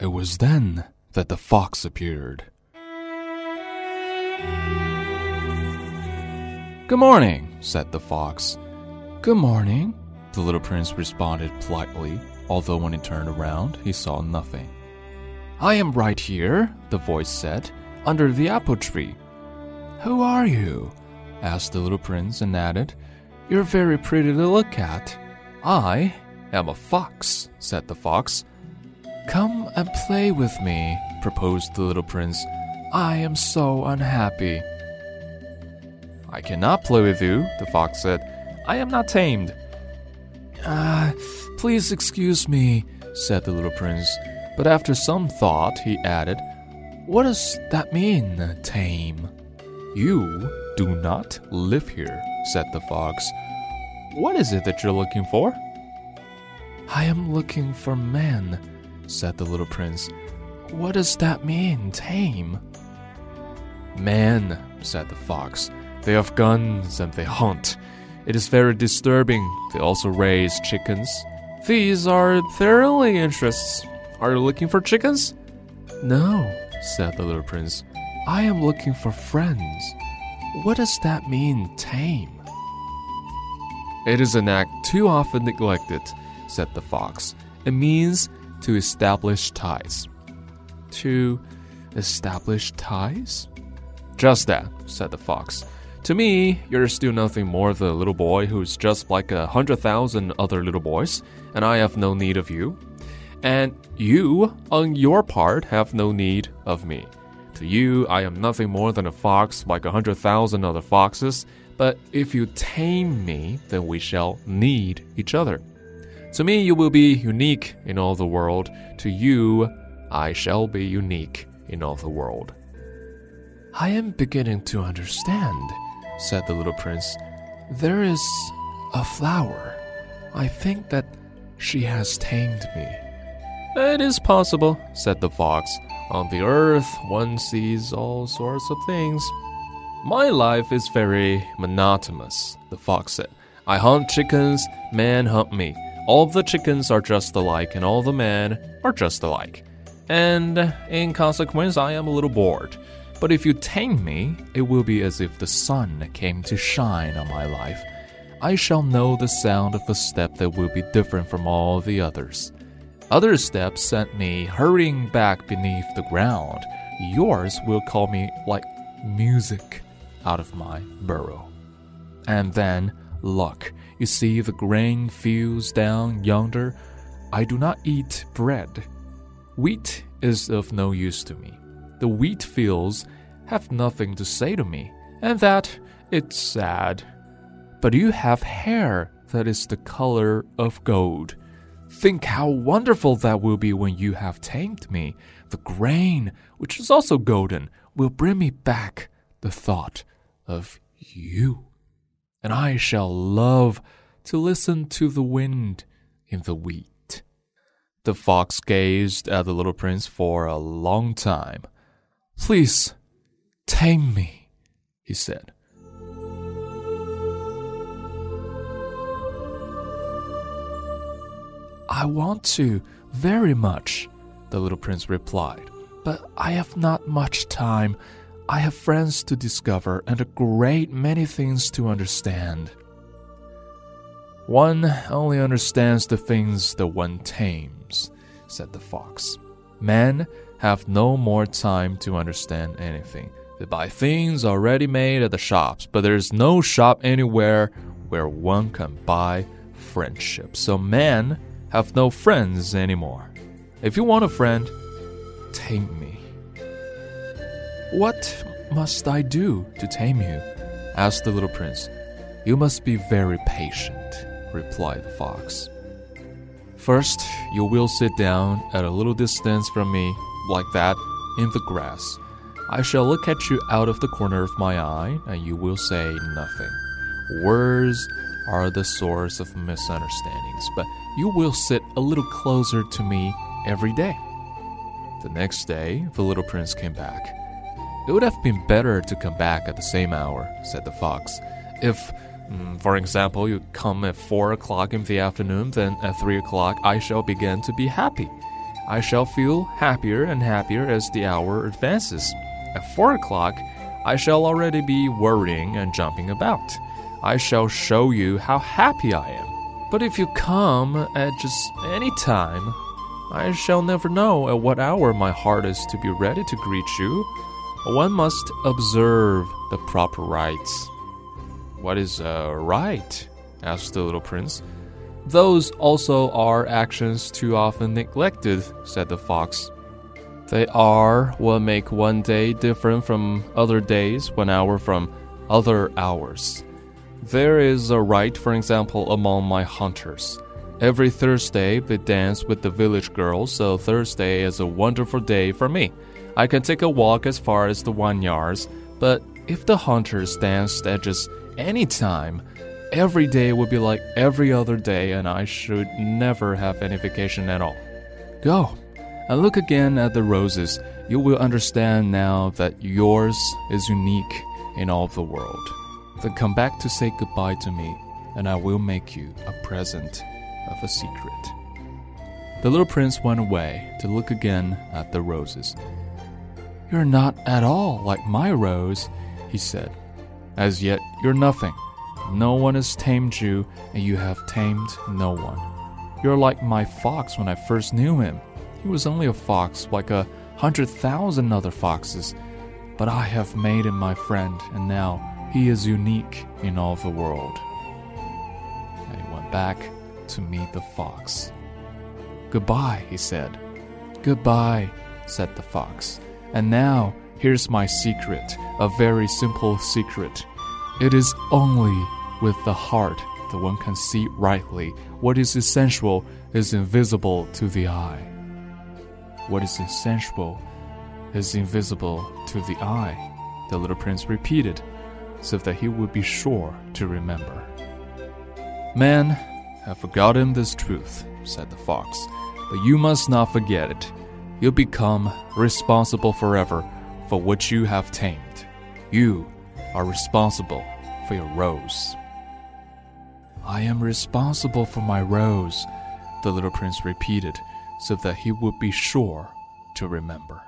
It was then that the fox appeared. Good morning, said the fox. Good morning, the little prince responded politely, although when he turned around, he saw nothing. I am right here, the voice said, under the apple tree. Who are you? asked the little prince and added, You're very pretty to look at. I am a fox, said the fox. Come and play with me, proposed the little prince. I am so unhappy. I cannot play with you, the fox said. I am not tamed. Ah, uh, please excuse me, said the little prince. But after some thought, he added, What does that mean, tame? You do not live here, said the fox. What is it that you're looking for? I am looking for men, said the little prince. What does that mean, tame? Man, said the fox. They have guns and they hunt. It is very disturbing. They also raise chickens. These are their only interests. Are you looking for chickens? No, said the little prince. I am looking for friends. What does that mean, tame? It is an act too often neglected, said the fox. It means to establish ties. To establish ties? Just that, said the fox. To me, you're still nothing more than a little boy who's just like a hundred thousand other little boys, and I have no need of you. And you, on your part, have no need of me. To you, I am nothing more than a fox like a hundred thousand other foxes, but if you tame me, then we shall need each other. To me, you will be unique in all the world. To you, I shall be unique in all the world. I am beginning to understand, said the little prince. There is a flower. I think that she has tamed me. It is possible, said the fox. On the earth, one sees all sorts of things. My life is very monotonous, the fox said. I hunt chickens, men hunt me. All the chickens are just alike, and all the men are just alike. And in consequence, I am a little bored. But if you tame me, it will be as if the sun came to shine on my life. I shall know the sound of a step that will be different from all the others. Other steps sent me hurrying back beneath the ground. Yours will call me like music out of my burrow. And then, look, you see the grain fields down yonder? I do not eat bread. Wheat is of no use to me. The wheat fields have nothing to say to me, and that it's sad. But you have hair that is the color of gold. Think how wonderful that will be when you have tamed me. The grain, which is also golden, will bring me back the thought of you. And I shall love to listen to the wind in the wheat. The fox gazed at the little prince for a long time. Please, tame me, he said. I want to, very much, the little prince replied. But I have not much time. I have friends to discover and a great many things to understand. One only understands the things that one tames, said the fox. Men have no more time to understand anything. They buy things already made at the shops, but there's no shop anywhere where one can buy friendship. So men have no friends anymore. If you want a friend, tame me. What must I do to tame you? asked the little prince. You must be very patient, replied the fox. First, you will sit down at a little distance from me, like that, in the grass. I shall look at you out of the corner of my eye, and you will say nothing. Words are the source of misunderstandings, but you will sit a little closer to me every day. The next day, the little prince came back. It would have been better to come back at the same hour, said the fox. If, mm, for example, you come at four o'clock in the afternoon, then at three o'clock I shall begin to be happy. I shall feel happier and happier as the hour advances. At four o'clock, I shall already be worrying and jumping about. I shall show you how happy I am. But if you come at just any time, I shall never know at what hour my heart is to be ready to greet you. One must observe the proper rites. What is a rite? asked the little prince. Those also are actions too often neglected, said the fox. They are what make one day different from other days, one hour from other hours. There is a rite, for example, among my hunters. Every Thursday they dance with the village girls, so Thursday is a wonderful day for me. I can take a walk as far as the one yards, but if the hunters danced at just any time, every day would be like every other day, and I should never have any vacation at all. Go and look again at the roses. You will understand now that yours is unique in all the world. Then come back to say goodbye to me, and I will make you a present of a secret. The little prince went away to look again at the roses. You're not at all like my rose, he said. As yet, you're nothing. No one has tamed you, and you have tamed no one. You're like my fox when I first knew him. He was only a fox like a hundred thousand other foxes, but I have made him my friend, and now he is unique in all the world. And he went back to meet the fox. Goodbye, he said. Goodbye, said the fox. And now, here's my secret, a very simple secret. It is only with the heart that one can see rightly. What is essential is invisible to the eye. What is essential is invisible to the eye, the little prince repeated so that he would be sure to remember. Man, have forgotten this truth, said the fox, but you must not forget it. You'll become responsible forever for what you have tamed. You are responsible for your rose. I am responsible for my rose, the little prince repeated, so that he would be sure to remember.